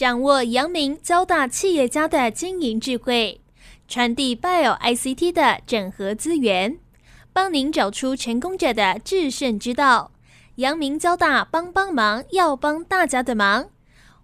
掌握阳明交大企业家的经营智慧，传递 Bio ICT 的整合资源，帮您找出成功者的制胜之道。阳明交大帮帮忙，要帮大家的忙。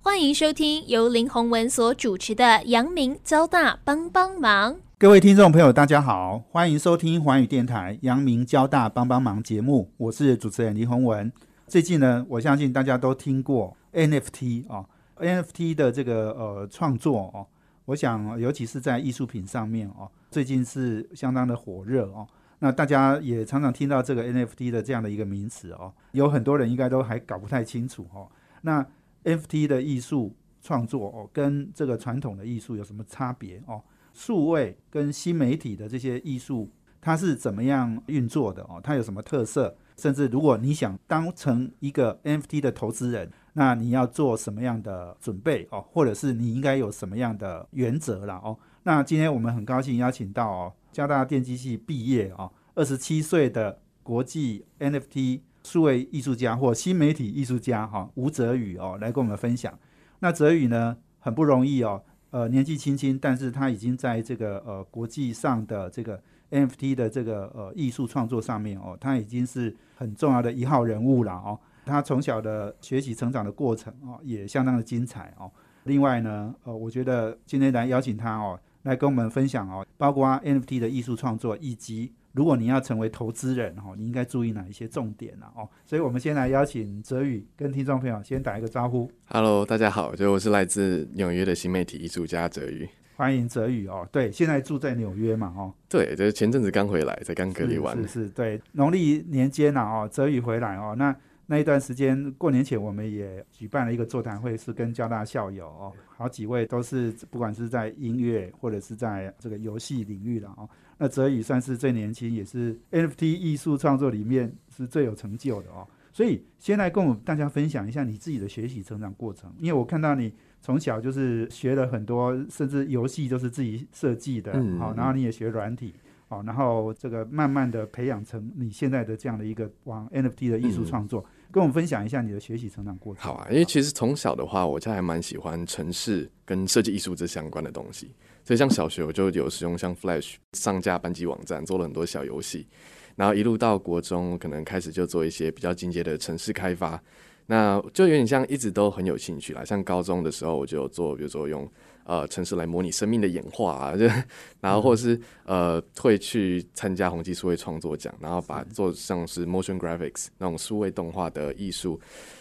欢迎收听由林宏文所主持的《阳明交大帮帮忙》。各位听众朋友，大家好，欢迎收听环宇电台《阳明交大帮帮忙》节目，我是主持人林宏文。最近呢，我相信大家都听过 NFT 啊，NFT 的这个呃创作哦，我想尤其是在艺术品上面哦，最近是相当的火热哦。那大家也常常听到这个 NFT 的这样的一个名词哦，有很多人应该都还搞不太清楚哦。那 NFT 的艺术创作哦，跟这个传统的艺术有什么差别哦？数位跟新媒体的这些艺术，它是怎么样运作的哦？它有什么特色？甚至如果你想当成一个 NFT 的投资人，那你要做什么样的准备哦？或者是你应该有什么样的原则了哦？那今天我们很高兴邀请到哦，加大电机系毕业哦，二十七岁的国际 NFT 数位艺术家或新媒体艺术家哈吴泽宇哦，来跟我们分享。那泽宇呢很不容易哦，呃年纪轻轻，但是他已经在这个呃国际上的这个。NFT 的这个呃艺术创作上面哦，他已经是很重要的一号人物了哦。他从小的学习成长的过程哦，也相当的精彩哦。另外呢，呃，我觉得今天来邀请他哦，来跟我们分享哦，包括 NFT 的艺术创作，以及如果你要成为投资人哦，你应该注意哪一些重点呢哦。所以我们先来邀请泽宇跟听众朋友先打一个招呼。Hello，大家好，就我是来自纽约的新媒体艺术家泽宇。欢迎泽宇哦，对，现在住在纽约嘛，哦，对，就是前阵子刚回来，才刚隔离完，是是，对，农历年间呐，哦，泽宇回来哦，那那一段时间过年前，我们也举办了一个座谈会，是跟交大校友哦，好几位都是不管是在音乐或者是在这个游戏领域的哦，那泽宇算是最年轻，也是 NFT 艺术创作里面是最有成就的哦，所以先来跟我们大家分享一下你自己的学习成长过程，因为我看到你。从小就是学了很多，甚至游戏都是自己设计的，好，然后你也学软体，好，然后这个慢慢的培养成你现在的这样的一个往 NFT 的艺术创作，跟我们分享一下你的学习成长过程。好啊，因为其实从小的话，我家还蛮喜欢城市跟设计艺术这相关的东西，所以像小学我就有使用像 Flash 上架班级网站，做了很多小游戏，然后一路到国中，可能开始就做一些比较进阶的城市开发。那就有点像一直都很有兴趣啦，像高中的时候我就做，比如说用呃城市来模拟生命的演化啊，就 然后或者是呃会去参加宏基数位创作奖，然后把做像是 motion graphics 那种数位动画的艺术，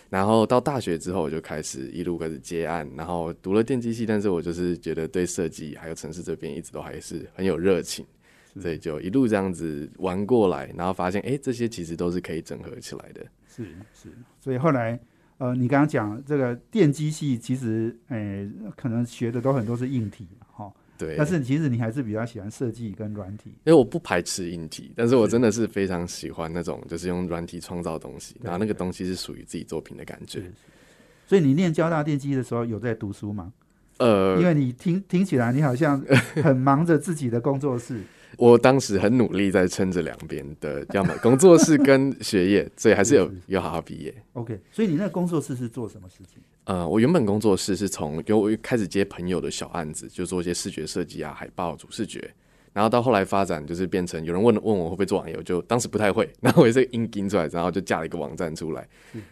然后到大学之后我就开始一路开始接案，然后读了电机系，但是我就是觉得对设计还有城市这边一直都还是很有热情，所以就一路这样子玩过来，然后发现哎这些其实都是可以整合起来的。是是，所以后来，呃，你刚刚讲这个电机系，其实，诶，可能学的都很多是硬体，哈，对。但是其实你还是比较喜欢设计跟软体，因为我不排斥硬体，但是我真的是非常喜欢那种就是用软体创造东西，然后那个东西是属于自己作品的感觉。所以你念交大电机的时候有在读书吗？呃，因为你听听起来你好像很忙着自己的工作室。我当时很努力在撑着两边的，要么工作室跟学业，所以还是有有好好毕业。OK，所以你那个工作室是做什么事情？呃，我原本工作室是从因为我开始接朋友的小案子，就做一些视觉设计啊、海报、主视觉。然后到后来发展，就是变成有人问问我会不会做网页，我就当时不太会，然后我也是硬盯出来，然后就架了一个网站出来。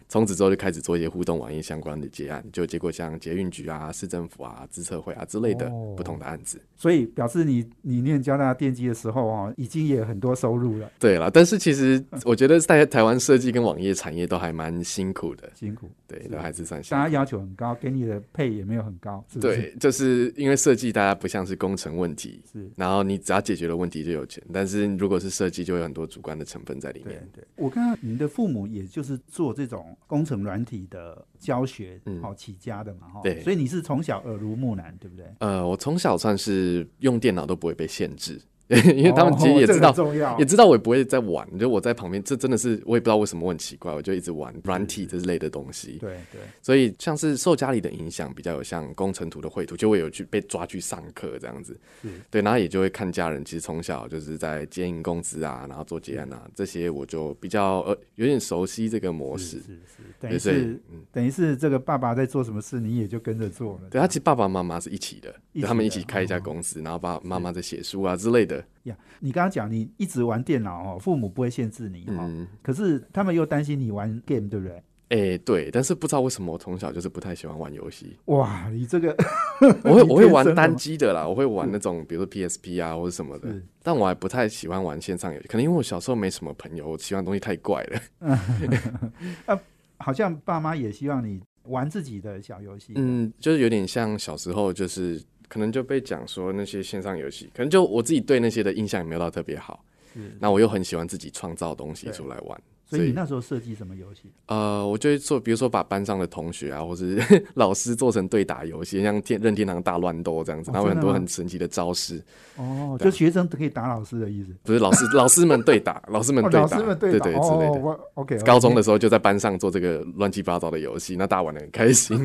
从此之后就开始做一些互动网页相关的结案，就结果像捷运局啊、市政府啊、资策会啊之类的不同的案子。所以表示你你念交大电机的时候啊，已经也很多收入了。对了，但是其实我觉得在台湾设计跟网页产业都还蛮辛苦的，辛苦，对，都还是算辛苦。大家要求很高，给你的配也没有很高。是是对，就是因为设计大家不像是工程问题，是，然后你只要解决了问题就。有钱，但是如果是设计，就有很多主观的成分在里面。对，我看到你的父母也就是做这种工程软体的教学，好起家的嘛，哈。对，所以你是从小耳濡目染，对不对？呃，我从小算是用电脑都不会被限制，因为他们其实也知道也知道我也不会在玩，就我在旁边，这真的是我也不知道为什么我很奇怪，我就一直玩软体这类的东西。对对，所以像是受家里的影响，比较有像工程图的绘图，就会有去被抓去上课这样子是。对，然后也就会看家人，其实从小就是在接应工资啊，然后做结案啊，这些我就比较呃有点熟悉这个模式。是是是，等于是嗯，等于是这个爸爸在做什么事，你也就跟着做了。对他其实爸爸妈妈是一起的，他们一起开一家哦公司，然后爸爸妈妈在写书啊之类的。呀，你刚刚讲你一直玩电脑哦，父母不会限制你哦，嗯，可是他们又担心你玩 game，对不对？哎、对，但是不知道为什么我从小就是不太喜欢玩游戏。哇，你这个 我会我会玩单机的啦，我会玩那种比如说 PSP 啊或者什么的，但我还不太喜欢玩线上游戏，可能因为我小时候没什么朋友，我喜欢的东西太怪了。好像爸妈也希望你玩自己的小游戏。嗯，就是有点像小时候，就是可能就被讲说那些线上游戏，可能就我自己对那些的印象也没有到特别好。嗯，那我又很喜欢自己创造东西出来玩，所以你那时候设计什么游戏？呃，我就会做，比如说把班上的同学啊，或者是 老师做成对打游戏，像天任天堂大乱斗这样子，哦然后很多很神奇的招式，哦，就学生可以打老师的意思。不是老师老师们对打，老师们哦，对打，老师们对打对之类的。OK，高中的时候就在班上做这个乱七八糟的游戏，那大家玩的很开心。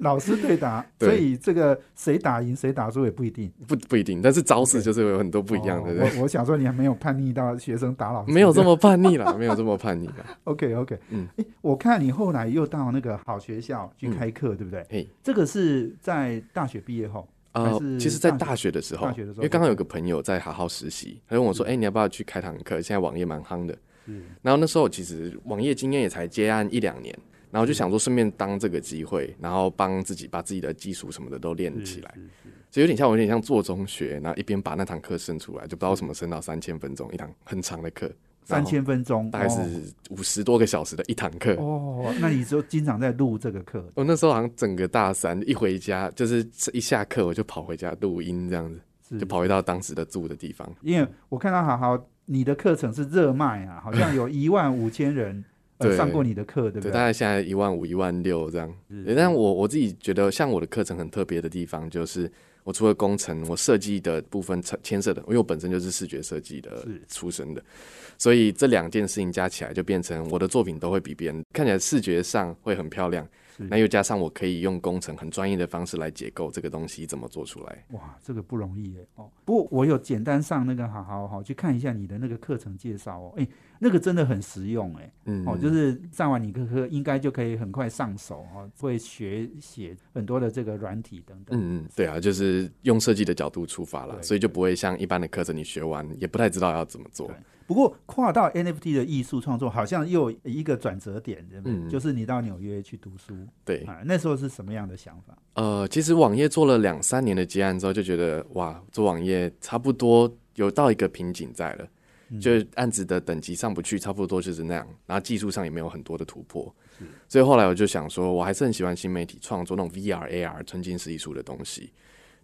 老师对打，对所以这个谁打赢谁打输也不一定。不不一定，但是招式就是有很多不一样的，我我想说你还没有叛逆到学生打老师，没有这么叛逆啦，没有这么叛逆啦。OK OK。嗯哎，我看你后来又到那个好学校去开课，对不对？嘿，这个是在大学毕业后，呃还是，其实，在大学的时候，因为刚刚有个朋友在好好实习，他问我说：“哎、你要不要去开堂课？现在网页蛮夯的。”嗯然后那时候其实网页经验也才接案一两年，然后就想说顺便当这个机会，然后帮自己把自己的技术什么的都练起来，所以有点像我有点像做中学，然后一边把那堂课升出来，就不知道为什么升到三千分钟一堂很长的课，然三后千分钟，大概是五十多个小时的一堂课。哦。哦，那你就经常在录这个课，我那时候好像整个大三一回家，就是一下课我就跑回家录音这样子，就跑回到当时的住的地方。因为我看到好好你的课程是热卖啊，好像有 一万五千人上过你的课，对不对，大概现在一万五、一万六这样。但我我自己觉得，像我的课程很特别的地方，就是我除了工程，我设计的部分牵牵涉的，因为我本身就是视觉设计的出身的，所以这两件事情加起来，就变成我的作品都会比别人看起来视觉上会很漂亮。是那又加上我可以用工程很专业的方式来解构这个东西怎么做出来。哇，这个不容易耶哦。不过我有简单上那个好好好去看一下你的那个课程介绍哦，哎，那个真的很实用哎。嗯，哦，就是上完你课课应该就可以很快上手哦，会学写很多的这个软体等等。嗯嗯，对啊，就是用设计的角度出发了，所以就不会像一般的课程你学完也不太知道要怎么做对。不过跨到 NFT 的艺术创作，好像又有一个转折点，对不对？嗯。就是你到纽约去读书。对，啊，那时候是什么样的想法？呃，其实网页做了两三年的接案之后，就觉得哇，做网页差不多有到一个瓶颈在了，嗯。就是案子的等级上不去，差不多就是那样，然后技术上也没有很多的突破，所以后来我就想说，我还是很喜欢新媒体创作那种 VR、AR 沉浸式艺术的东西，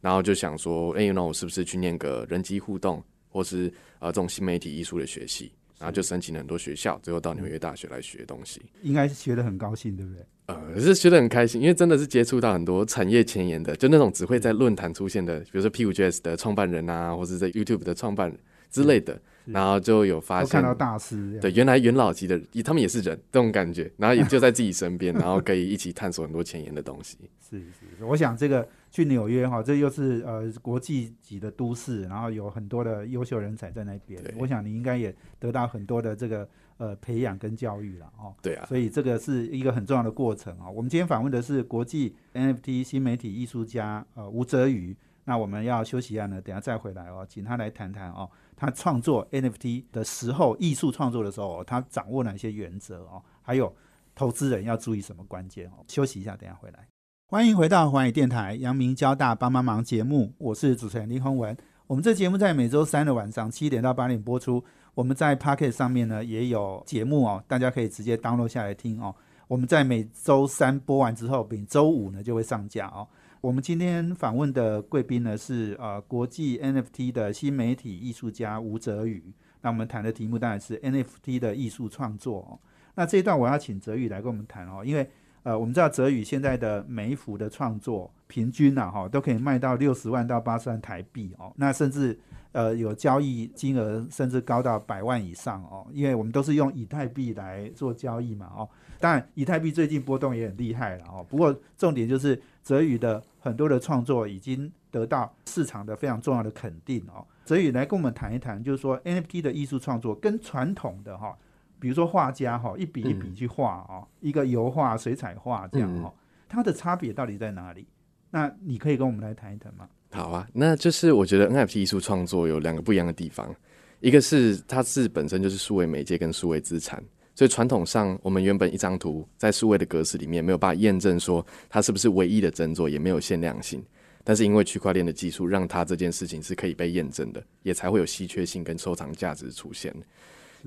然后就想说，哎、那我是不是去念个人机互动，或是呃这种新媒体艺术的学系？然后就申请了很多学校，最后到纽约大学来学东西。应该是学的很高兴，对不对？呃，是学的很开心，因为真的是接触到很多产业前沿的，就那种只会在论坛出现的，比如说 P 五 GS 的创办人啊，或者在 YouTube 的创办人之类的，然后就有发现看到大师，对，原来元老级的他们也是人，这种感觉，然后也就在自己身边，然后可以一起探索很多前沿的东西。是是是，我想这个去纽约哈，这又是呃国际级的都市，然后有很多的优秀人才在那边对，我想你应该也得到很多的这个呃培养跟教育了哦。对啊，所以这个是一个很重要的过程啊、我们今天访问的是国际 NFT 新媒体艺术家呃吴泽宇。那我们要休息一下呢，等下再回来哦，请他来谈谈哦，他创作 NFT 的时候，艺术创作的时候、哦，他掌握哪些原则哦，还有投资人要注意什么关键哦。休息一下，等下回来。欢迎回到环宇电台阳明交大帮帮忙节目，我是主持人林宏文。我们这节目在每周三的晚上七点到八点播出。我们在 Pocket 上面呢也有节目哦，大家可以直接 download 下来听哦。我们在每周三播完之后，每周五呢就会上架哦。我们今天访问的贵宾呢是呃国际 NFT 的新媒体艺术家吴泽宇。那我们谈的题目当然是 NFT 的艺术创作哦。那这一段我要请泽宇来跟我们谈哦，因为呃，我们知道泽宇现在的每一幅的创作平均呐哈都可以卖到六十万到八十万台币哦，那甚至呃有交易金额甚至高到百万以上哦，因为我们都是用以太币来做交易嘛哦。当然，以太币最近波动也很厉害了哦。不过重点就是泽宇的很多的创作已经得到市场的非常重要的肯定哦。泽宇来跟我们谈一谈，就是说 NFT 的艺术创作跟传统的哈。比如说画家哈，一笔一笔去画啊，一个油画、水彩画这样哈，它的差别到底在哪里？那你可以跟我们来谈一谈吗？好啊，那就是我觉得 NFT 艺术创作有两个不一样的地方，一个是它是本身就是数位媒介跟数位资产，所以传统上我们原本一张图在数位的格式里面没有办法验证说它是不是唯一的真作，也没有限量性，但是因为区块链的技术，让它这件事情是可以被验证的，也才会有稀缺性跟收藏价值出现。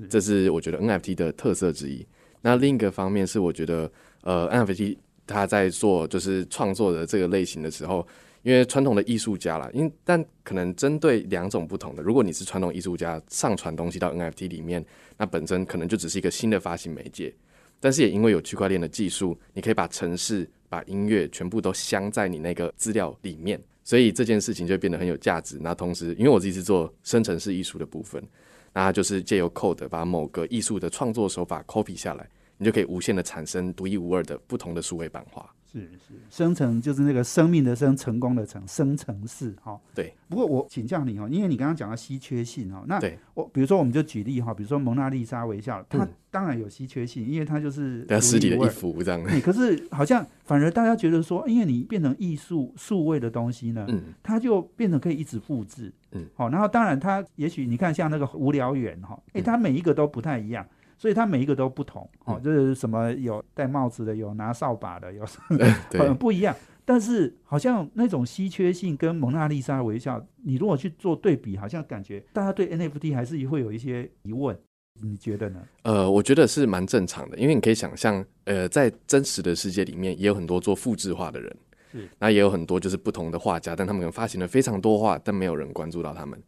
这是我觉得 NFT 的特色之一。那另一个方面是，我觉得呃，NFT 它在做就是创作的这个类型的时候，因为传统的艺术家啦，因但可能针对两种不同的。如果你是传统艺术家，上传东西到 NFT 里面，那本身可能就只是一个新的发行媒介。但是也因为有区块链的技术，你可以把城市、把音乐全部都镶在你那个资料里面，所以这件事情就变得很有价值。那同时，因为我自己是做生成式艺术的部分。那就是借由 code 把某个艺术的创作手法 copy 下来，你就可以无限的产生独一无二的不同的数位版画。是是，生成就是那个生命的生，成功的成，生成式哈。对。不过我请教你哦，因为你刚刚讲到稀缺性哦，那我比如说我们就举例哈，比如说蒙娜丽莎微笑，它当然有稀缺性，因为它就是实体的一幅这样。可是好像反而大家觉得说，因为你变成艺术数位的东西呢，嗯，它就变成可以一直复制，嗯，好，然后当然它也许你看像那个无聊猿哈，哎，它每一个都不太一样。所以它每一个都不同，哦，就是什么有戴帽子的，有拿扫把的，有 很 不一样。但是好像那种稀缺性跟蒙娜丽莎微笑，你如果去做对比，好像感觉大家对 NFT 还是会有一些疑问。你觉得呢？呃，我觉得是蛮正常的，因为你可以想象，呃，在真实的世界里面，也有很多做复制画的人，是，那也有很多就是不同的画家，但他们可能发行了非常多画，但没有人关注到他们。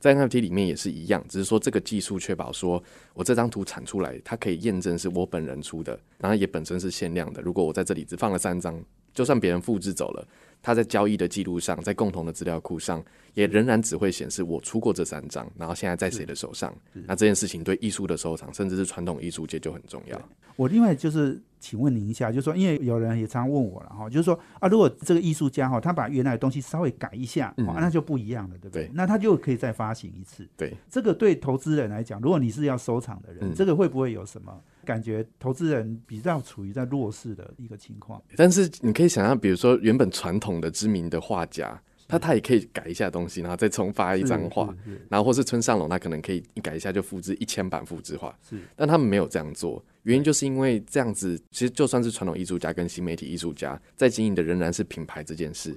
在 NFT 里面也是一样，只是说这个技术确保说我这张图产出来，它可以验证是我本人出的，然后也本身是限量的。如果我在这里只放了三张，就算别人复制走了。它在交易的记录上，在共同的资料库上，也仍然只会显示我出过这三张，然后现在在谁的手上。那这件事情对艺术的收藏，甚至是传统艺术界就很重要。我另外就是请问您一下，就是说，因为有人也常问我了哈，就是说啊，如果这个艺术家哈，他把原来的东西稍微改一下，那就不一样了，对不对？那他就可以再发行一次。对，这个对投资人来讲，如果你是要收藏的人，这个会不会有什么？感觉投资人比较处于在弱势的一个情况，但是你可以想象，比如说原本传统的知名的画家，他他也可以改一下东西，然后再重发一张画，然后或是村上隆，他可能可以一改一下就复制一千版复制画，是，但他们没有这样做，原因就是因为这样子，其实就算是传统艺术家跟新媒体艺术家在经营的仍然是品牌这件事，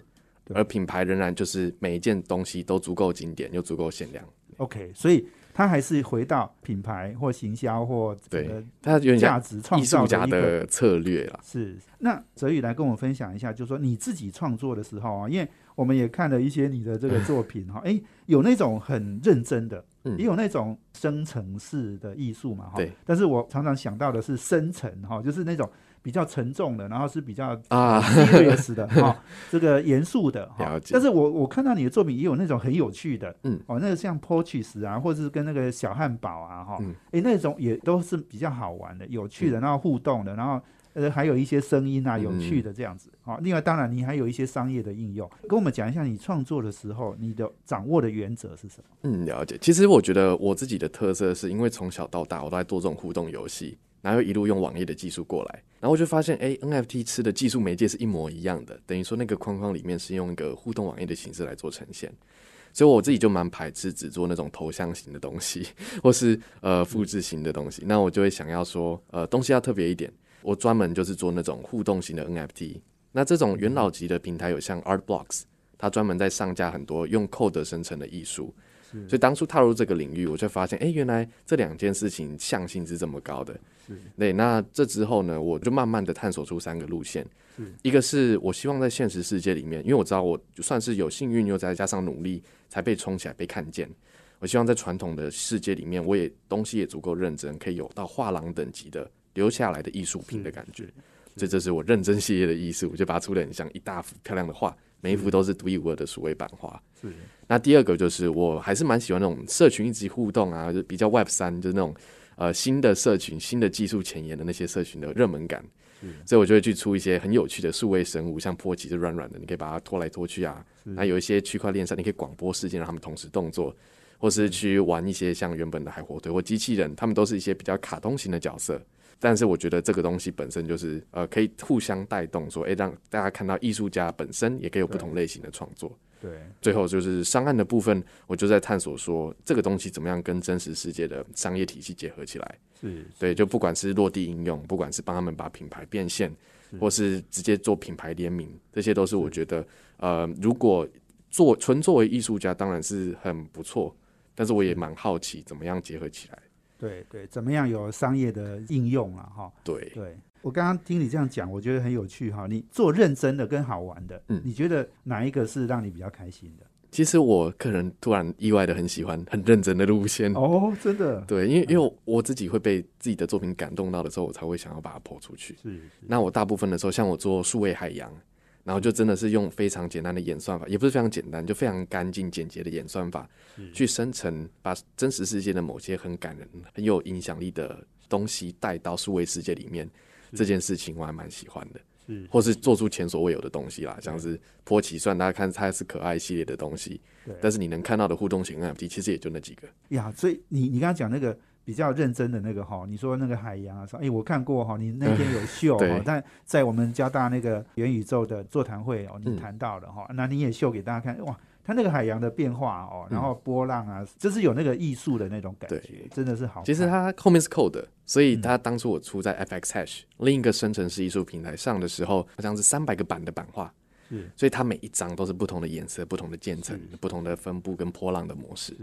而品牌仍然就是每一件东西都足够经典又足够限量。OK，所以。他还是回到品牌或行销或对，他有价值创造的策略了。是，那泽宇来跟我们分享一下，就是说你自己创作的时候啊，因为我们也看了一些你的这个作品哈，哎，有那种很认真的，也有那种生成式的艺术嘛哈。对。但是我常常想到的是深层哈，就是那种。比较沉重的，然后是比较啊 serious 的哈，这个严肃的哈。但是我我看到你的作品也有那种很有趣的，嗯，哦，那个像 Porches 啊，或者是跟那个小汉堡啊，哈，哎，那种也都是比较好玩的、有趣的，然后互动的，然后呃还有一些声音啊，有趣的这样子。好，另外当然你还有一些商业的应用，跟我们讲一下你创作的时候你的掌握的原则是什么？嗯，了解。其实我觉得我自己的特色是因为从小到大我都在做这种互动游戏。然后一路用网页的技术过来，然后我就发现，哎，NFT 吃的技术媒介是一模一样的，等于说那个框框里面是用一个互动网页的形式来做呈现，所以我自己就蛮排斥只做那种头像型的东西，或是呃复制型的东西，那我就会想要说，呃，东西要特别一点，我专门就是做那种互动型的 NFT。那这种元老级的平台有像 Art Blocks，它专门在上架很多用 code 生成的艺术。所以当初踏入这个领域，我就发现，哎，原来这两件事情向性是这么高的。对，那这之后呢，我就慢慢的探索出三个路线。一个是我希望在现实世界里面，因为我知道我就算是有幸运，又再加上努力，才被冲起来被看见。我希望在传统的世界里面，我也东西也足够认真，可以有到画廊等级的留下来的艺术品的感觉。所以这是我认真系列的艺术，就把它出的很像一大幅漂亮的画，每一幅都是独一无二的数位版画。是那第二个就是我还是蛮喜欢那种社群一直互动啊，就比较 Web 三，就是那种呃新的社群、新的技术前沿的那些社群的热门感。所以我就会去出一些很有趣的数位生物，像波奇是软软的，你可以把它拖来拖去啊。那有一些区块链上，你可以广播事件让他们同时动作，或是去玩一些像原本的海火腿或机器人，他们都是一些比较卡通型的角色。但是我觉得这个东西本身就是呃可以互相带动，说诶让大家看到艺术家本身也可以有不同类型的创作。对，最后就是上岸的部分，我就在探索说这个东西怎么样跟真实世界的商业体系结合起来。是对，就不管是落地应用，不管是帮他们把品牌变现，或是直接做品牌联名，这些都是我觉得，呃，如果做纯作为艺术家，当然是很不错，但是我也蛮好奇怎么样结合起来。对对，怎么样有商业的应用啊？哈，对，对我刚刚听你这样讲，我觉得很有趣哈。你做认真的跟好玩的，嗯你觉得哪一个是让你比较开心的？其实我个人突然意外的很喜欢很认真的路线。哦，真的，对，因为因为我自己会被自己的作品感动到的时候，我才会想要把它播出去。是是那我大部分的时候，像我做数位海洋，然后就真的是用非常简单的演算法，也不是非常简单，就非常干净简洁的演算法，去生成把真实世界的某些很感人、很有影响力的东西带到数位世界里面。这件事情我还蛮喜欢的，是，或是做出前所未有的东西啦，像是波奇，算大家看它是可爱系列的东西对，但是你能看到的互动型 NFT 其实也就那几个。呀，所以你你刚刚讲那个比较认真的那个哈，你说那个海洋啊，说哎，我看过哈，你那天有秀哈对，但在我们交大那个元宇宙的座谈会哦，你嗯。谈到了哈，那你也秀给大家看，哇，它那个海洋的变化哦，然后波浪啊，就是有那个艺术的那种感觉，真的是好。其实它后面是 code，的所以嗯。它当初我出在 FX Hash、另一个生成式艺术平台上的时候，好像是三百个版的版画，是所以它每一张都是不同的颜色、不同的渐层、不同的分布跟波浪的模式。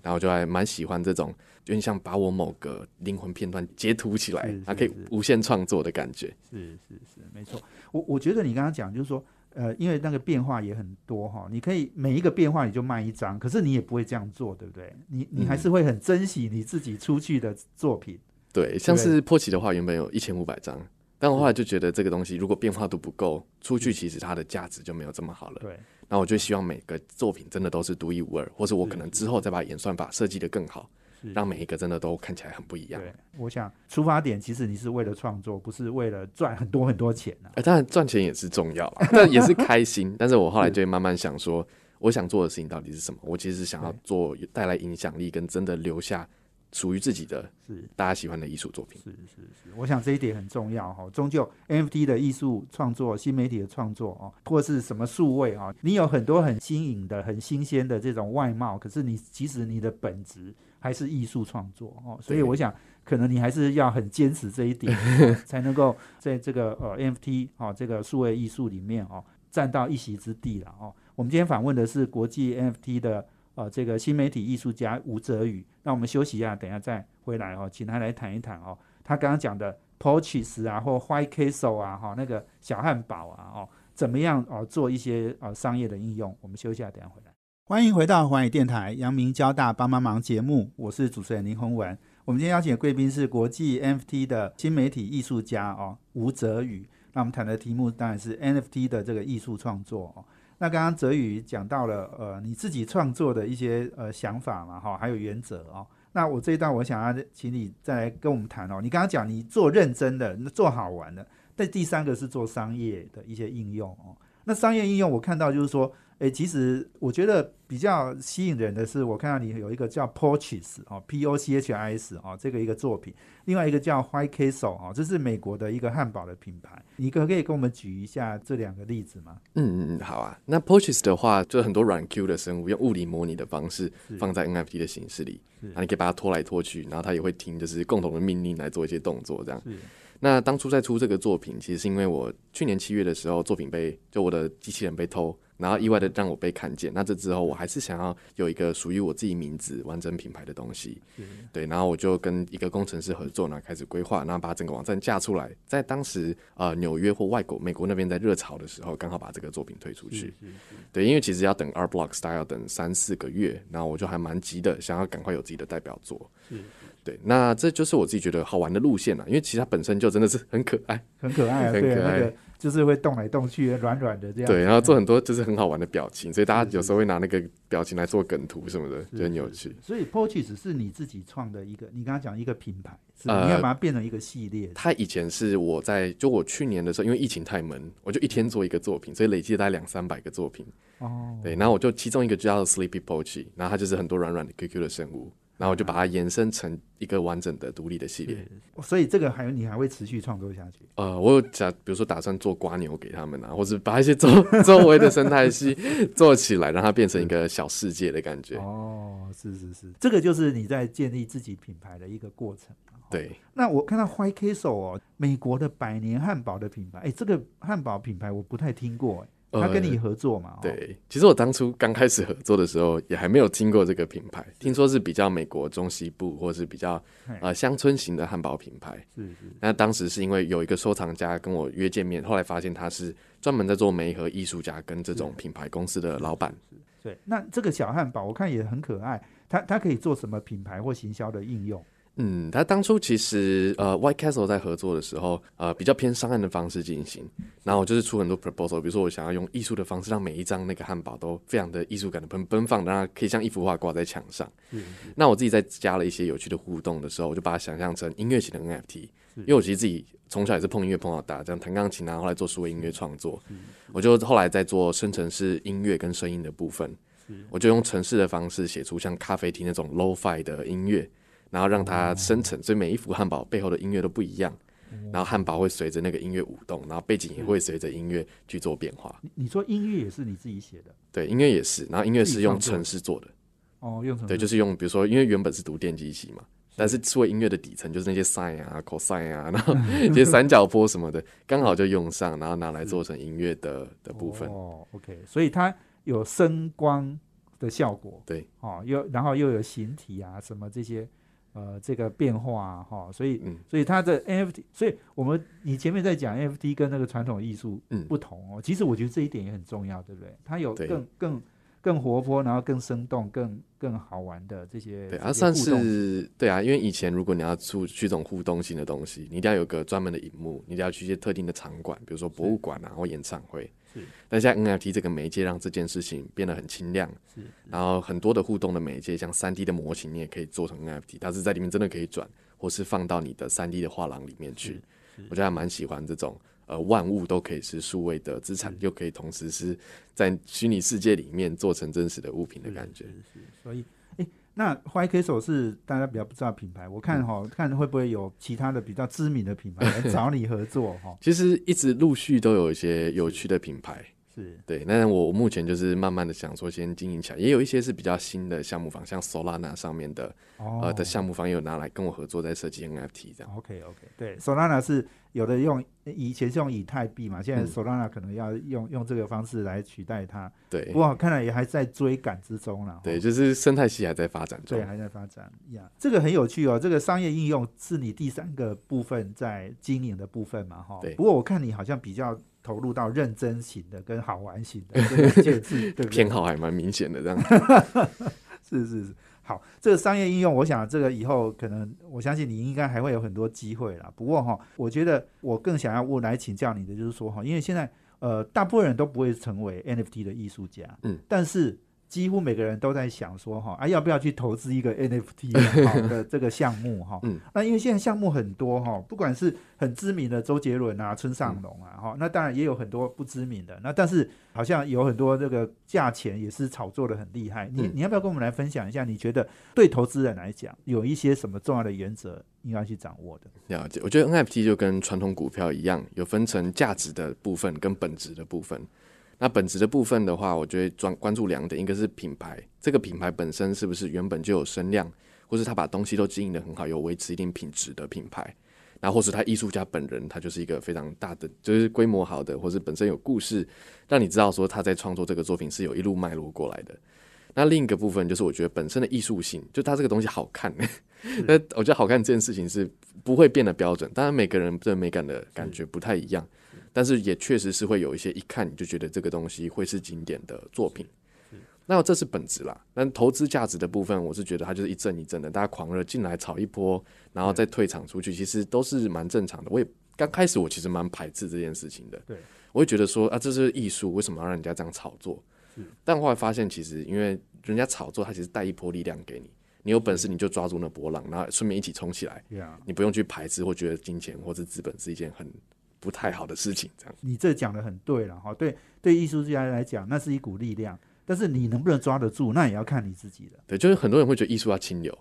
然后我就还蛮喜欢这种，有点像把我某个灵魂片段截图起来是，它可以无限创作的感觉。是是是，没错。我我觉得你刚刚讲就是说，呃，因为那个变化也很多哈，你可以每一个变化你就卖一张，可是你也不会这样做，对不对？你你还嗯是会很珍惜你自己出去的作品。对，像是破奇的话，原本有一千五百张，但我后来就觉得这个东西如果变化度不够，出去其实它的价值就没有这么好了。对，那我就希望每个作品真的都是独一无二，或者我可能之后再把演算法设计的更好，让每一个真的都看起来很不一样。对，我想出发点其实你是为了创作，不是为了赚很多很多钱当然赚钱也是重要啦，但也是开心。但是我后来就会慢慢想说，我想做的事情到底是什么？我其实想要做带来影响力，跟真的留下属于自己的是大家喜欢的艺术作品。是是是，我想这一点很重要哈。终究 NFT 的艺术创作、新媒体的创作哦，或是什么数位啊，你有很多很新颖的、很新鲜的这种外貌，可是你其实你的本质还是艺术创作哦。所以我想，可能你还是要很坚持这一点，哦才能够在这个呃 NFT 哦这个数位艺术里面哦占到一席之地了哦。我们今天访问的是国际 NFT 的呃这个新媒体艺术家吴泽宇。那我们休息一下，等一下再回来哦，请他来谈一谈哦，他刚刚讲的 Porches 啊，或 White Castle 啊，哈、那个小汉堡啊，哦，怎么样哦做一些呃商业的应用？我们休息一下，等一下回来。欢迎回到环宇电台阳明交大帮帮忙节目，我是主持人林宏文。我们今天邀请的贵宾是国际 NFT 的新媒体艺术家哦吴泽宇。那我们谈的题目当然是 NFT 的这个艺术创作哦。那刚刚泽宇讲到了呃你自己创作的一些呃想法嘛哈、还有原则哦。那我这一段我想要请你再来跟我们谈哦。你刚刚讲你做认真的，做好玩的，但第三个是做商业的一些应用哦。那商业应用我看到就是说，诶，其实我觉得比较吸引人的是，我看到你有一个叫 Porches 哦，P O C H I S 哦，这个一个作品，另外一个叫 White Castle 哦，这是美国的一个汉堡的品牌。你可不可以跟我们举一下这两个例子吗？嗯嗯嗯，好啊。那 Poaches 的话，就很多软 Q 的生物用物理模拟的方式放在 NFT 的形式里，是然后你可以把它拖来拖去，然后它也会听就是共同的命令来做一些动作，这样。那当初在出这个作品，其实是因为我去年七月的时候，作品被就我的机器人被偷，然后意外的让我被看见。那这之后，我还是想要有一个属于我自己名字、完整品牌的东西。是对，然后我就跟一个工程师合作，然后开始规划，然后把整个网站架出来。在当时呃纽约或外国美国那边在热潮的时候，刚好把这个作品推出去。对，因为其实要等 Art Block Style 等三四个月，然后我就还蛮急的，想要赶快有自己的代表作。是对，那这就是我自己觉得好玩的路线了，因为其实它本身就真的是很可爱，很可爱啊，很可爱就是会动来动去，软软的这样。对，然后做很多就是很好玩的表情，所以大家有时候会拿那个表情来做梗图什么的，就很有趣。所以 Pochis 是你自己创的一个，你刚刚讲一个品牌，是呃你要把它变成一个系列。它以前是我在就我去年的时候，因为疫情太闷，我就一天做一个作品，所以累计大概两三百个作品。哦，对，然后我就其中一个就叫做 Sleepy Pochi，然后它就是很多软软的 QQ 的生物，然后我就把它延伸成一个完整的独立的系列。所以这个还有你还会持续创作下去。呃，我有假，比如说打算做瓜牛给他们啊，或者把一些周周围的生态系做起来，让它变成一个小世界的感觉。哦，是是是，这个就是你在建立自己品牌的一个过程。对，那我看到 White Castle 哦，美国的百年汉堡的品牌，哎，这个汉堡品牌我不太听过，哎，他跟你合作嘛？哦，对，其实我当初刚开始合作的时候，也还没有听过这个品牌，听说是比较美国中西部或是比较嘿呃乡村型的汉堡品牌。是是，那当时是因为有一个收藏家跟我约见面，后来发现他是专门在做媒和艺术家跟这种品牌公司的老板。对。那这个小汉堡我看也很可爱，它它可以做什么品牌或行销的应用？嗯，他当初其实呃，White Castle 在合作的时候，呃，比较偏商案的方式进行，然后我就是出很多 proposal，比如说我想要用艺术的方式，让每一张那个汉堡都非常的艺术感的奔奔放，让它可以像一幅画挂在墙上。是那我自己在加了一些有趣的互动的时候，我就把它想象成音乐型的 NFT，因为我其实自己从小也是碰音乐碰到大，这样弹钢琴啊，后来做数位音乐创作，我就后来在做生成式音乐跟声音的部分，我就用城市的方式写出像咖啡厅那种 low-fi 的音乐，然后让它生成，所以每一幅汉堡背后的音乐都不一样。然后汉堡会随着那个音乐舞动，然后背景也会随着音乐去做变化。你你说音乐也是你自己写的对，音乐也是，然后音乐是用程式做的。哦，用什么？对，就是用比如说，因为原本是读电机系嘛，但是作为音乐的底层就是那些 sin 啊、cosine 啊，然后一些三角波什么的，刚好就用上，然后拿来做成音乐的的部分。哦，OK，所以它有声光的效果，对，哦，又然后又有形体啊什么这些呃这个变化啊哈、所以嗯所以它的 NFT，所以我们你前面在讲 NFT 跟那个传统艺术嗯，不同哦，其实我觉得这一点也很重要，对不对？它有更更更活泼，然后更生动、更更好玩的这些对啊，算是对啊，因为以前如果你要出去这种互动性的东西，你一定要有个专门的荧幕，你一定要去一些特定的场馆，比如说博物馆啊或演唱会。是。但现在 NFT 这个媒介让这件事情变得很清亮，是。然后很多的互动的媒介，像三 D 的模型，你也可以做成 NFT，它是在里面真的可以转，或是放到你的三 D 的画廊里面去。我觉得还蛮喜欢这种呃万物都可以是数位的资产，又可以同时是在虚拟世界里面做成真实的物品的感觉。那 White Castle 是大家比较不知道品牌，我看哈、看会不会有其他的比较知名的品牌来 找你合作哈、其实一直陆续都有一些有趣的品牌，是对。那我目前就是慢慢的想说先经营起来，也有一些是比较新的项目方，像 Solana 上面的哦呃的项目方也有拿来跟我合作在设计 NFT 这样。OK OK，对，Solana 是有的用以前是用以太币嘛，现在嗯 Solana 可能要用用这个方式来取代它，对不过看来也还在追赶之中了。对，哦就是生态系还在发展中对，。还在发展呀。这个很有趣哦，这个商业应用是你第三个部分在经营的部分嘛，哈。对不过我看你好像比较投入到认真型的跟好玩型的这个介质，对不对？偏好还蛮明显的，这样 是是是，好，这个商业应用，我想这个以后可能，我相信你应该还会有很多机会啦。不过哈，我觉得我更想要我来请教你的就是说哈，因为现在呃，大部分人都不会成为 NFT 的艺术家，嗯，但是几乎每个人都在想说哈，啊，要不要去投资一个 NFT 好的这个项目哈？嗯，那因为现在项目很多哈，不管是很知名的周杰伦啊、村上隆啊哈，那当然也有很多不知名的，那但是好像有很多这个价钱也是炒作的很厉害。你嗯你要不要跟我们来分享一下？你觉得对投资人来讲，有一些什么重要的原则应该去掌握的？了解。我觉得 NFT 就跟传统股票一样，有分成价值的部分跟本质的部分。那本质的部分的话，我觉得专关注两点，一个是品牌，这个品牌本身是不是原本就有声量，或是他把东西都经营的很好，有维持一定品质的品牌。然后或是他艺术家本人，他就是一个非常大的，就是规模好的，或是本身有故事，让你知道说他在创作这个作品是有一路脉络过来的。那另一个部分就是我觉得本身的艺术性，就它这个东西好看。那我觉得好看这件事情是不会变得标准，当然每个人对美感的感觉不太一样，但是也确实是会有一些一看你就觉得这个东西会是经典的作品。那这是本质啦。但投资价值的部分，我是觉得它就是一阵一阵的，大家狂热进来炒一波，然后再退场出去，其实都是蛮正常的。我也刚开始我其实蛮排斥这件事情的，对，我会觉得说啊，这是艺术，为什么要让人家这样炒作？但后来发现，其实因为人家炒作，它其实带一波力量给你，你有本事你就抓住那波浪，然后顺便一起冲起来，你不用去排斥或觉得金钱或者资本是一件很不太好的事情。这样，你这讲的很对了哈。对，对艺术家来讲，那是一股力量，但是你能不能抓得住，那也要看你自己的。对，就是很多人会觉得艺术要清流，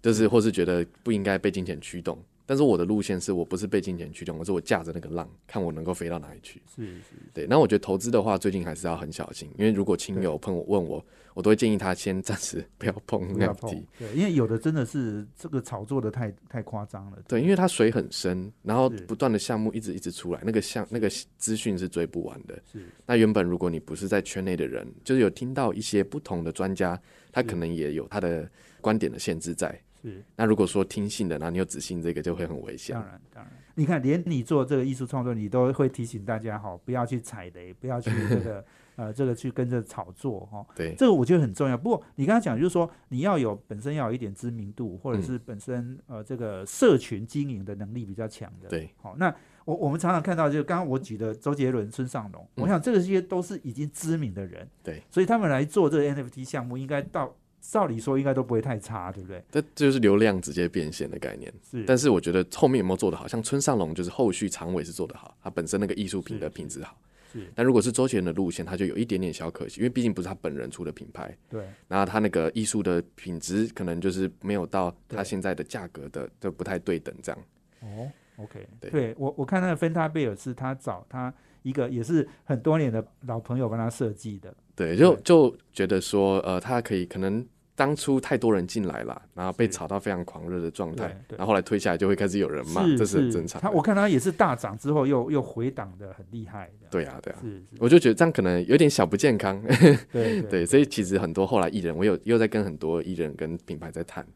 就是或是觉得不应该被金钱驱动。但是我的路线是我不是被金钱驱动，而是我驾着那个浪，看我能够飞到哪里去。是是，对。那我觉得投资的话，最近还是要很小心，因为如果亲友朋友问我，我都会建议他先暂时不要碰 NFT。对，因为有的真的是这个炒作的太太夸张了。对，因为它水很深，然后不断的项目一直一直出来，那个项那个资讯是追不完的。是。那原本如果你不是在圈内的人，就是有听到一些不同的专家，他可能也有他的观点的限制在。是，那如果说听信的，那你又只信这个，就会很危险。当然，当然，你看，连你做这个艺术创作，你都会提醒大家哈，不要去踩雷，不要去这个 呃，这个去跟着炒作哈。对，这个我觉得很重要。不过你刚才讲，就是说你要有本身要有一点知名度，或者是本身呃这个社群经营的能力比较强的。对，好，那我我们常常看到，就刚刚我举的周杰伦、孙尚龙，我想这些都是已经知名的人。对，所以他们来做这个 NFT 项目，应该到。照理说应该都不会太差，对不对？这就是流量直接变现的概念。是，但是我觉得后面有没有做得好，像村上隆就是后续长尾是做得好，他本身那个艺术品的品质好。是。但如果是周杰伦的路线，他就有一点点小可惜，因为毕竟不是他本人出的品牌。对。然后他那个艺术的品质可能就是没有到他现在的价格的，就不太对等这样。哦，OK。对，我我看那个芬塔贝尔是他找他一个也是很多年的老朋友帮他设计的。对，就就觉得说，呃，他可以可能。当初太多人进来了，然后被炒到非常狂热的状态，然后后来推下来就会开始有人骂，这是很正常。他我看他也是大涨之后又又回档的很厉害。对啊，对啊，是，我就觉得这样可能有点小不健康。对对，所以其实很多后来艺人，我有又在跟很多艺人跟品牌在谈。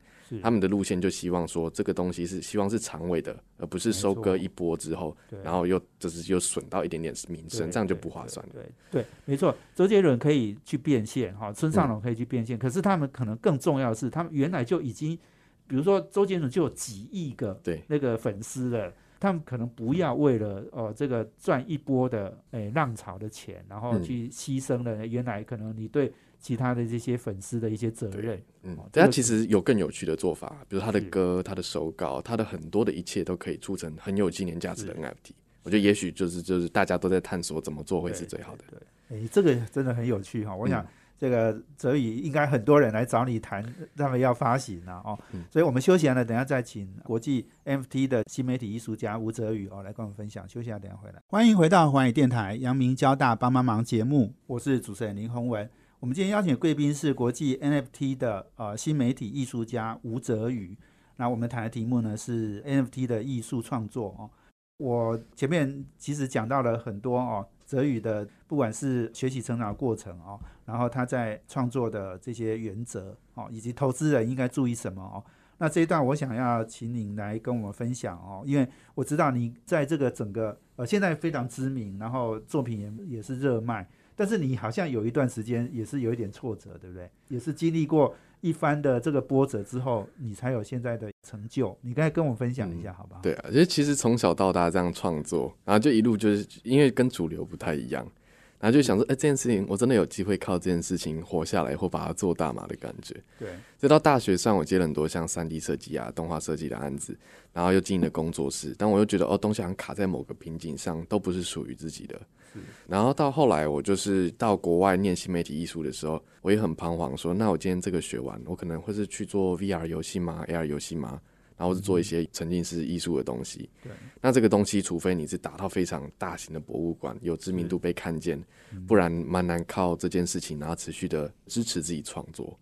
他们的路线就希望说，这个东西是希望是长尾的，而不是收割一波之后，然后又就是又损到一点点名声，这样就不划算。对对，没错。周杰伦可以去变现，哈，村上隆可以去变现，可是他们可能更重要的是，他们原来就已经，比如说周杰伦就有几亿个对那个粉丝了，他们可能不要为了哦这个赚一波的诶浪潮的钱，然后去牺牲了原来可能你对。其他的这些粉丝的一些责任，嗯，他其实有更有趣的做法，比如他的歌、他的手稿、他的很多的一切都可以铸成很有纪念价值的 NFT。我觉得也许就是就是大家都在探索怎么做会是最好的。对，哎，这个真的很有趣哈。我想这个泽宇应该很多人来找你谈，他们要发行了哦。所以我们休息了，等下再请国际 NFT 的新媒体艺术家吴泽宇哦来跟我们分享。休息下，等下回来。欢迎回到环宇电台阳明交大帮帮忙节目，我是主持人林宏文。我们今天邀请的贵宾是国际 NFT 的呃新媒体艺术家吴泽宇。那我们谈的题目呢是 NFT 的艺术创作哦。我前面其实讲到了很多哦，泽宇的不管是学习成长过程哦，然后他在创作的这些原则哦，以及投资人应该注意什么哦。那这一段我想要请你来跟我们分享哦，因为我知道你在这个整个呃现在非常知名，然后作品也也是热卖。但是你好像有一段时间也是有一点挫折，对不对？也是经历过一番的这个波折之后，你才有现在的成就。你刚才跟我分享一下，好不好？对啊，因为其实从小到大这样创作，然后就一路就是因为跟主流不太一样。然后就想说，哎，这件事情我真的有机会靠这件事情活下来，或把它做大嘛的感觉。对。直到大学上，我接了很多像三 D 设计啊、动画设计的案子，然后又经营了工作室，但我又觉得哦，东西好像卡在某个瓶颈上，都不是属于自己的。然后到后来，我就是到国外念新媒体艺术的时候，我也很彷徨，说那我今天这个学完，我可能会是去做 VR 游戏吗？AR 游戏吗？然后是做一些沉浸式艺术的东西。对，那这个东西，除非你是打到非常大型的博物馆，有知名度被看见，不然蛮难靠这件事情然后持续的支持自己创作。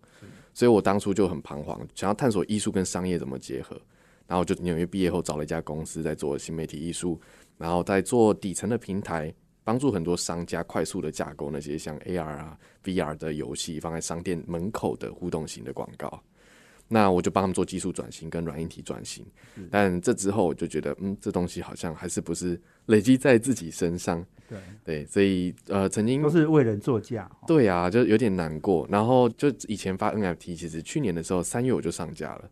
所以我当初就很彷徨，想要探索艺术跟商业怎么结合。然后就纽约毕业后找了一家公司在做新媒体艺术，然后在做底层的平台，帮助很多商家快速的架构那些像 AR 啊、VR 的游戏，放在商店门口的互动型的广告。那我就帮他们做技术转型跟软硬体转型。但这之后我就觉得，嗯，这东西好像还是不是累积在自己身上。对对，所以呃，曾经都是为人作嫁。对啊，就有点难过。然后就以前发 NFT，其实去年的时候三月我就上架了。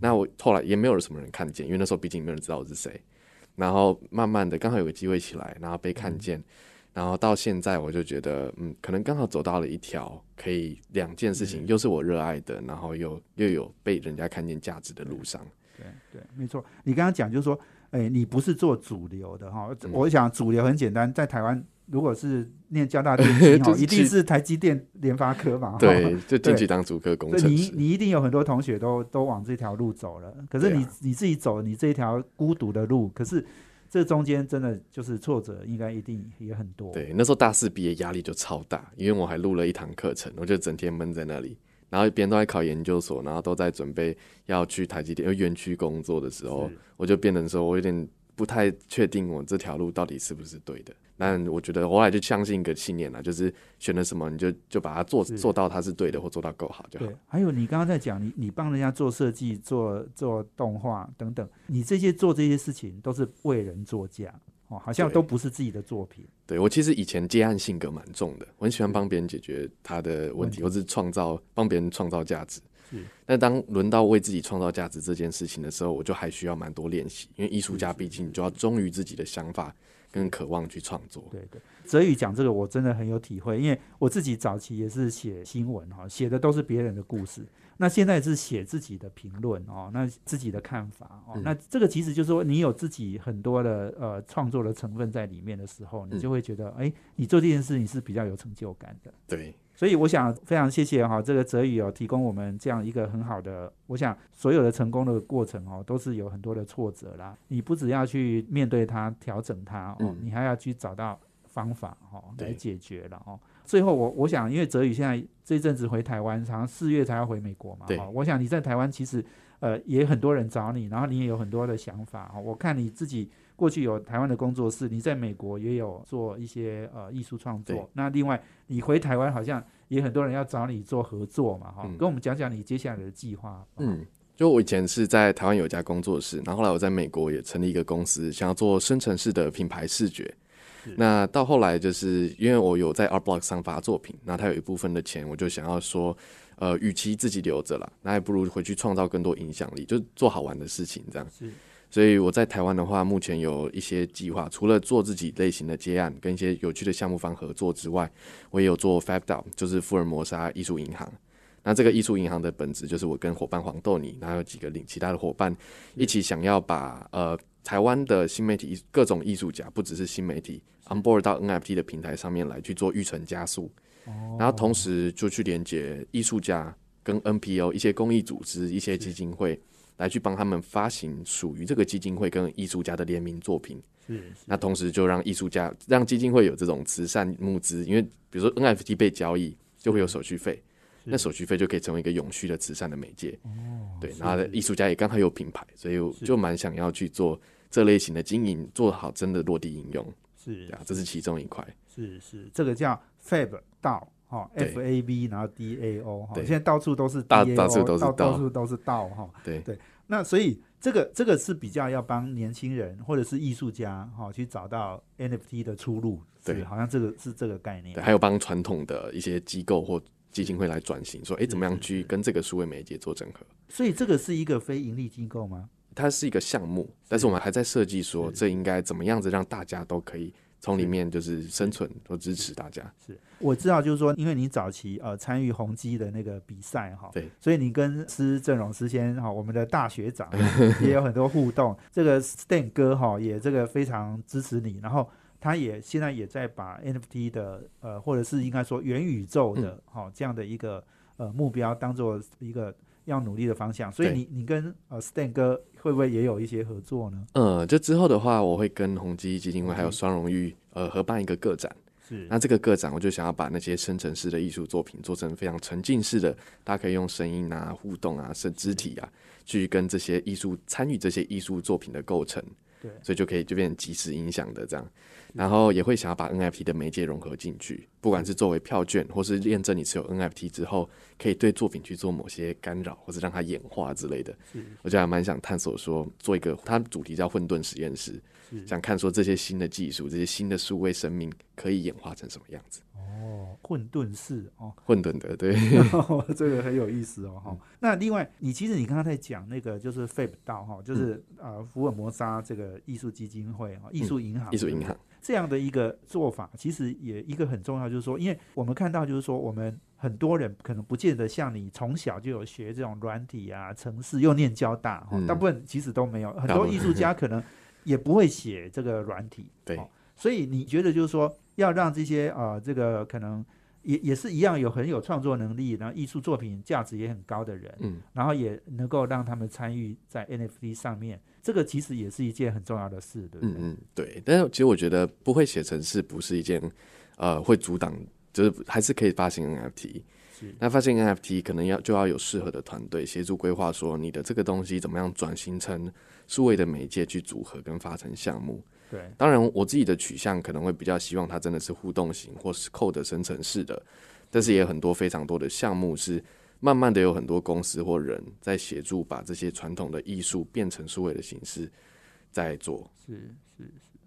那我后来也没有什么人看见，因为那时候毕竟没有人知道我是谁。然后慢慢的，刚好有个机会起来，然后被看见。然后到现在，我就觉得，嗯，可能刚好走到了一条可以两件事情，又是我热爱的，然后又又有被人家看见价值的路上。对对，没错。你刚刚讲就是说，哎，你不是做主流的哈。我想主流很简单，在台湾，如果是念交大电 机哈，一定是台积电、联发科嘛。对，就进去当主科工程师。你你一定有很多同学都都往这条路走了，可是你你自己走你这一条孤独的路，可是。这中间真的就是挫折，应该一定也很多。对，那时候大四毕业压力就超大，因为我还录了一堂课程，我就整天闷在那里。然后别人都在考研究所，然后都在准备要去台积电园区工作的时候，我就变成说我有点不太确定我这条路到底是不是对的。但我觉得后来就相信一个信念了，就是选了什么，你就就把它做做到它是对的，或做到够好就好。对，还有你刚刚在讲，你你帮人家做设计、做做动画等等，你这些做这些事情都是为人作嫁哦，好像都不是自己的作品。对我其实以前接案性格蛮重的，我很喜欢帮别人解决他的问题，或是创造帮别人创造价值。是，但当轮到为自己创造价值这件事情的时候，我就还需要蛮多练习，因为艺术家毕竟就要忠于自己的想法。跟渴望去创作，对对，泽宇讲这个我真的很有体会，因为我自己早期也是写新闻哈，写的都是别人的故事，那现在是写自己的评论哦，那自己的看法哦，那这个其实就是说你有自己很多的呃创作的成分在里面的时候，你就会觉得哎，你做这件事情是比较有成就感的，对。所以我想非常谢谢哈，这个泽宇哦提供我们这样一个很好的，我想所有的成功的过程哦都是有很多的挫折啦，你不只要去面对它、调整它哦，你还要去找到方法哈来解决了哦。最后我我想，因为泽宇现在这阵子回台湾，好像四月才要回美国嘛，哈，我想你在台湾其实呃也很多人找你，然后你也有很多的想法哦，我看你自己。过去有台湾的工作室，你在美国也有做一些呃艺术创作。那另外你回台湾好像也很多人要找你做合作嘛，哈，跟我们讲讲你接下来的计划。嗯，就我以前是在台湾有一家工作室，然后后来我在美国也成立一个公司，想要做生成式的品牌视觉。那到后来就是因为我有在 Art Block 上发作品，那他有一部分的钱，我就想要说，呃，与其自己留着了，那还不如回去创造更多影响力，就做好玩的事情这样。是。所以我在台湾的话，目前有一些计划，除了做自己类型的接案，跟一些有趣的项目方合作之外，我也有做 FabDao，就是福尔摩沙艺术银行。那这个艺术银行的本质就是我跟伙伴黄豆泥，然后有几个领其他的伙伴一起想要把呃台湾的新媒体各种艺术家，不只是新媒体，onboard 到 NFT 的平台上面来去做预存加速，然后同时就去连接艺术家跟 NPO 一些公益组织、一些基金会。来去帮他们发行属于这个基金会跟艺术家的联名作品，是。那同时就让艺术家让基金会有这种慈善募资，因为比如说 NFT 被交易就会有手续费，那手续费就可以成为一个永续的慈善的媒介。哦，对。然后艺术家也刚好有品牌，所以就蛮想要去做这类型的经营，做好真的落地应用。是啊，这是其中一块。是是，这个叫 Fab 道。哈，F A V，然后 D A O，哈，现在到处都是 D A O，到到处都是道，哈，对对。那所以这个这个是比较要帮年轻人或者是艺术家，哈，去找到 N F T 的出路，对，好像这个是这个概念。对，还有帮传统的一些机构或基金会来转型，说，哎，怎么样去跟这个数位媒介做整合？所以这个是一个非盈利机构吗？它是一个项目，但是我们还在设计，说这应该怎么样子让大家都可以。从里面就是生存和支持大家。是，我知道，就是说，因为你早期呃参与宏基的那个比赛哈，对，所以你跟施正荣师先哈，我们的大学长也有很多互动。这个 Stan 哥哈也这个非常支持你，然后他也现在也在把 NFT 的呃或者是应该说元宇宙的哈这样的一个呃目标当做一个。要努力的方向，所以你你跟呃 Stan 哥会不会也有一些合作呢？嗯，就之后的话，我会跟宏基基金会还有双荣誉呃合办一个个展。是，那这个个展我就想要把那些生成式的艺术作品做成非常沉浸式的，大家可以用声音啊、互动啊、甚肢体啊，去跟这些艺术参与这些艺术作品的构成。对，所以就可以就变成即时影响的这样。然后也会想要把 NFT 的媒介融合进去，不管是作为票券，或是验证你持有 NFT 之后，可以对作品去做某些干扰，或者让它演化之类的。我就还蛮想探索说，做一个它主题叫混沌实验室，想看说这些新的技术，这些新的数位生命可以演化成什么样子。哦，混沌式哦，混沌的，对，这个很有意思哦，哈。那另外，你其实你刚刚在讲那个就是 FAB 道哈，就是呃福尔摩沙这个艺术基金会哈，艺术银行，艺术银行。这样的一个做法，其实也一个很重要，就是说，因为我们看到就是说，我们很多人可能不见得像你从小就有学这种软体啊、城市，又念交大哈，大部分其实都没有，很多艺术家可能也不会写这个软体，对。所以你觉得就是说，要让这些呃，这个可能也也是一样有很有创作能力，然后艺术作品价值也很高的人，嗯，然后也能够让他们参与在 NFT 上面，这个其实也是一件很重要的事，对不对？嗯嗯，对。但是其实我觉得不会写程式不是一件呃会阻挡，就是还是可以发行 NFT。那发行 NFT 可能要就要有适合的团队协助规划，说你的这个东西怎么样转型成数位的媒介去组合跟发成项目。对，当然我自己的取向可能会比较希望它真的是互动型或是 code 生成式的，但是也有很多非常多的项目是慢慢的有很多公司或人在协助把这些传统的艺术变成数位的形式在做。是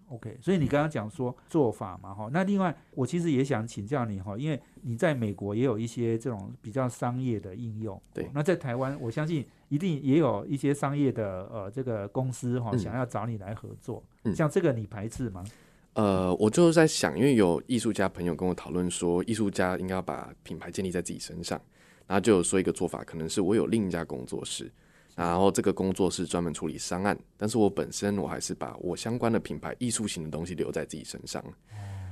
，OK。所以你刚刚讲说做法嘛，哈，那另外我其实也想请教你哈，因为你在美国也有一些这种比较商业的应用，对，那在台湾我相信。一定也有一些商业的呃这个公司哈想要找你来合作，嗯像这个你排斥吗？呃，我就是在想，因为有艺术家朋友跟我讨论说，艺术家应该要把品牌建立在自己身上，然后就有说一个做法，可能是我有另一家工作室，然后这个工作是专门处理商案，但是我本身我还是把我相关的品牌艺术型的东西留在自己身上，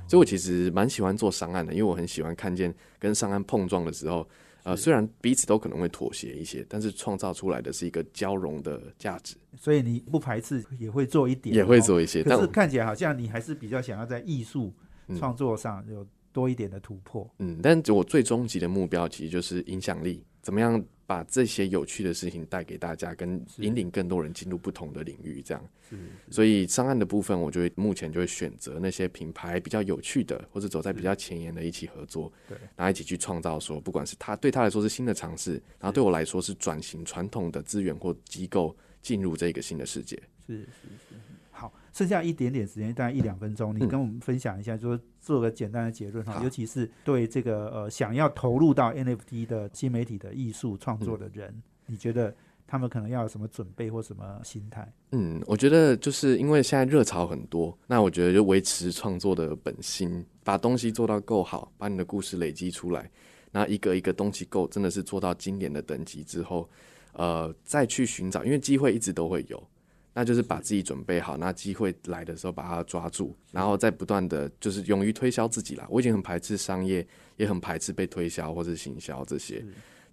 所以我其实蛮喜欢做商案的，因为我很喜欢看见跟商案碰撞的时候。呃，虽然彼此都可能会妥协一些，但是创造出来的是一个交融的价值。所以你不排斥也会做一点，也会做一些，但是看起来好像你还是比较想要在艺术创作上有多一点的突破。嗯，但我最终极的目标其实就是影响力，怎么样？把这些有趣的事情带给大家，跟引领更多人进入不同的领域，这样。所以上岸的部分，我就会目前就会选择那些品牌比较有趣的，或者走在比较前沿的，一起合作，对，然后一起去创造。说，不管是他对他来说是新的尝试，然后对我来说是转型传统的资源或机构进入这个新的世界。是是是。好，剩下一点点时间，大概一两分钟，你跟我们分享一下，就是做个简单的结论哈。尤其是对这个呃想要投入到 NFT 的新媒体的艺术创作的人，你觉得他们可能要有什么准备或什么心态？嗯，我觉得就是因为现在热潮很多，那我觉得就维持创作的本心，把东西做到够好，把你的故事累积出来，然后一个一个东西够，真的是做到经典的等级之后，呃，再去寻找，因为机会一直都会有。那就是把自己准备好，那机会来的时候把它抓住，然后再不断的就是勇于推销自己啦。我已经很排斥商业，也很排斥被推销或者行销这些，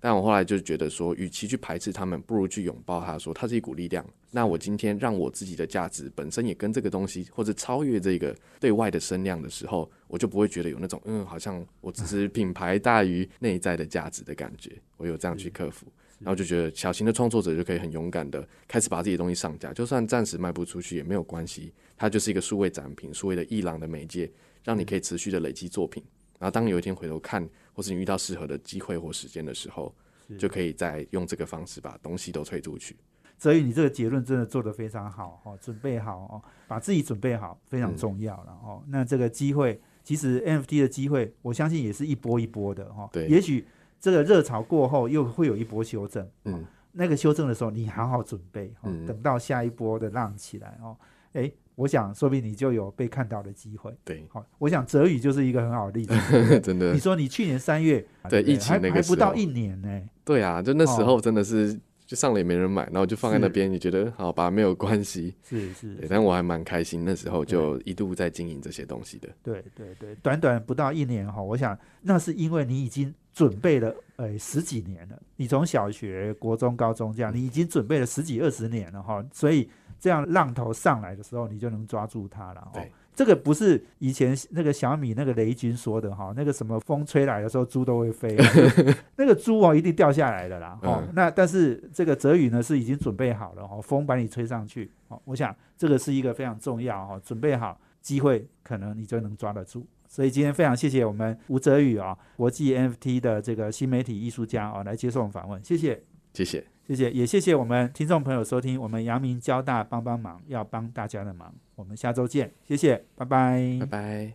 但我后来就觉得说，与其去排斥他们，不如去拥抱它，说它是一股力量。那我今天让我自己的价值本身也跟这个东西，或者超越这个对外的声量的时候，我就不会觉得有那种嗯，好像我只是品牌大于内在的价值的感觉。我有这样去克服。然后就觉得小型的创作者就可以很勇敢的开始把自己的东西上架，就算暂时卖不出去也没有关系，它就是一个数位展品、数位的艺廊的媒介，让你可以持续的累积作品。然后当你有一天回头看，或是你遇到适合的机会或时间的时候，就可以再用这个方式把东西都推出去。所以你这个结论真的做得非常好哦，准备好哦，把自己准备好非常重要了哦。那这个机会，其实 NFT 的机会，我相信也是一波一波的哈。对，也许。这个热潮过后，又会有一波修正。嗯，那个修正的时候，你好好准备。嗯，等到下一波的浪起来哦，哎，我想说不定你就有被看到的机会。对，好，我想泽宇就是一个很好的例子。真的，你说你去年三月对疫情那个还不到一年呢。对啊，就那时候真的是就上了也没人买，然后就放在那边，你觉得好吧，没有关系。是是，但我还蛮开心，那时候就一度在经营这些东西的。对对对，短短不到一年哈，我想那是因为你已经。准备了呃十几年了，你从小学、国中、高中这样，你已经准备了十几二十年了哈，所以这样浪头上来的时候，你就能抓住它了。对，这个不是以前那个小米那个雷军说的哈，那个什么风吹来的时候猪都会飞，那个猪哦一定掉下来的啦。哦，那但是这个泽宇呢是已经准备好了哈，风把你吹上去。哦，我想这个是一个非常重要哈，准备好机会可能你就能抓得住。所以今天非常谢谢我们吴泽宇啊，国际 NFT 的这个新媒体艺术家啊，来接受我们访问，谢谢，谢谢。谢谢，也谢谢我们听众朋友收听我们阳明交大帮帮忙，要帮大家的忙。我们下周见，谢谢，拜拜，拜拜。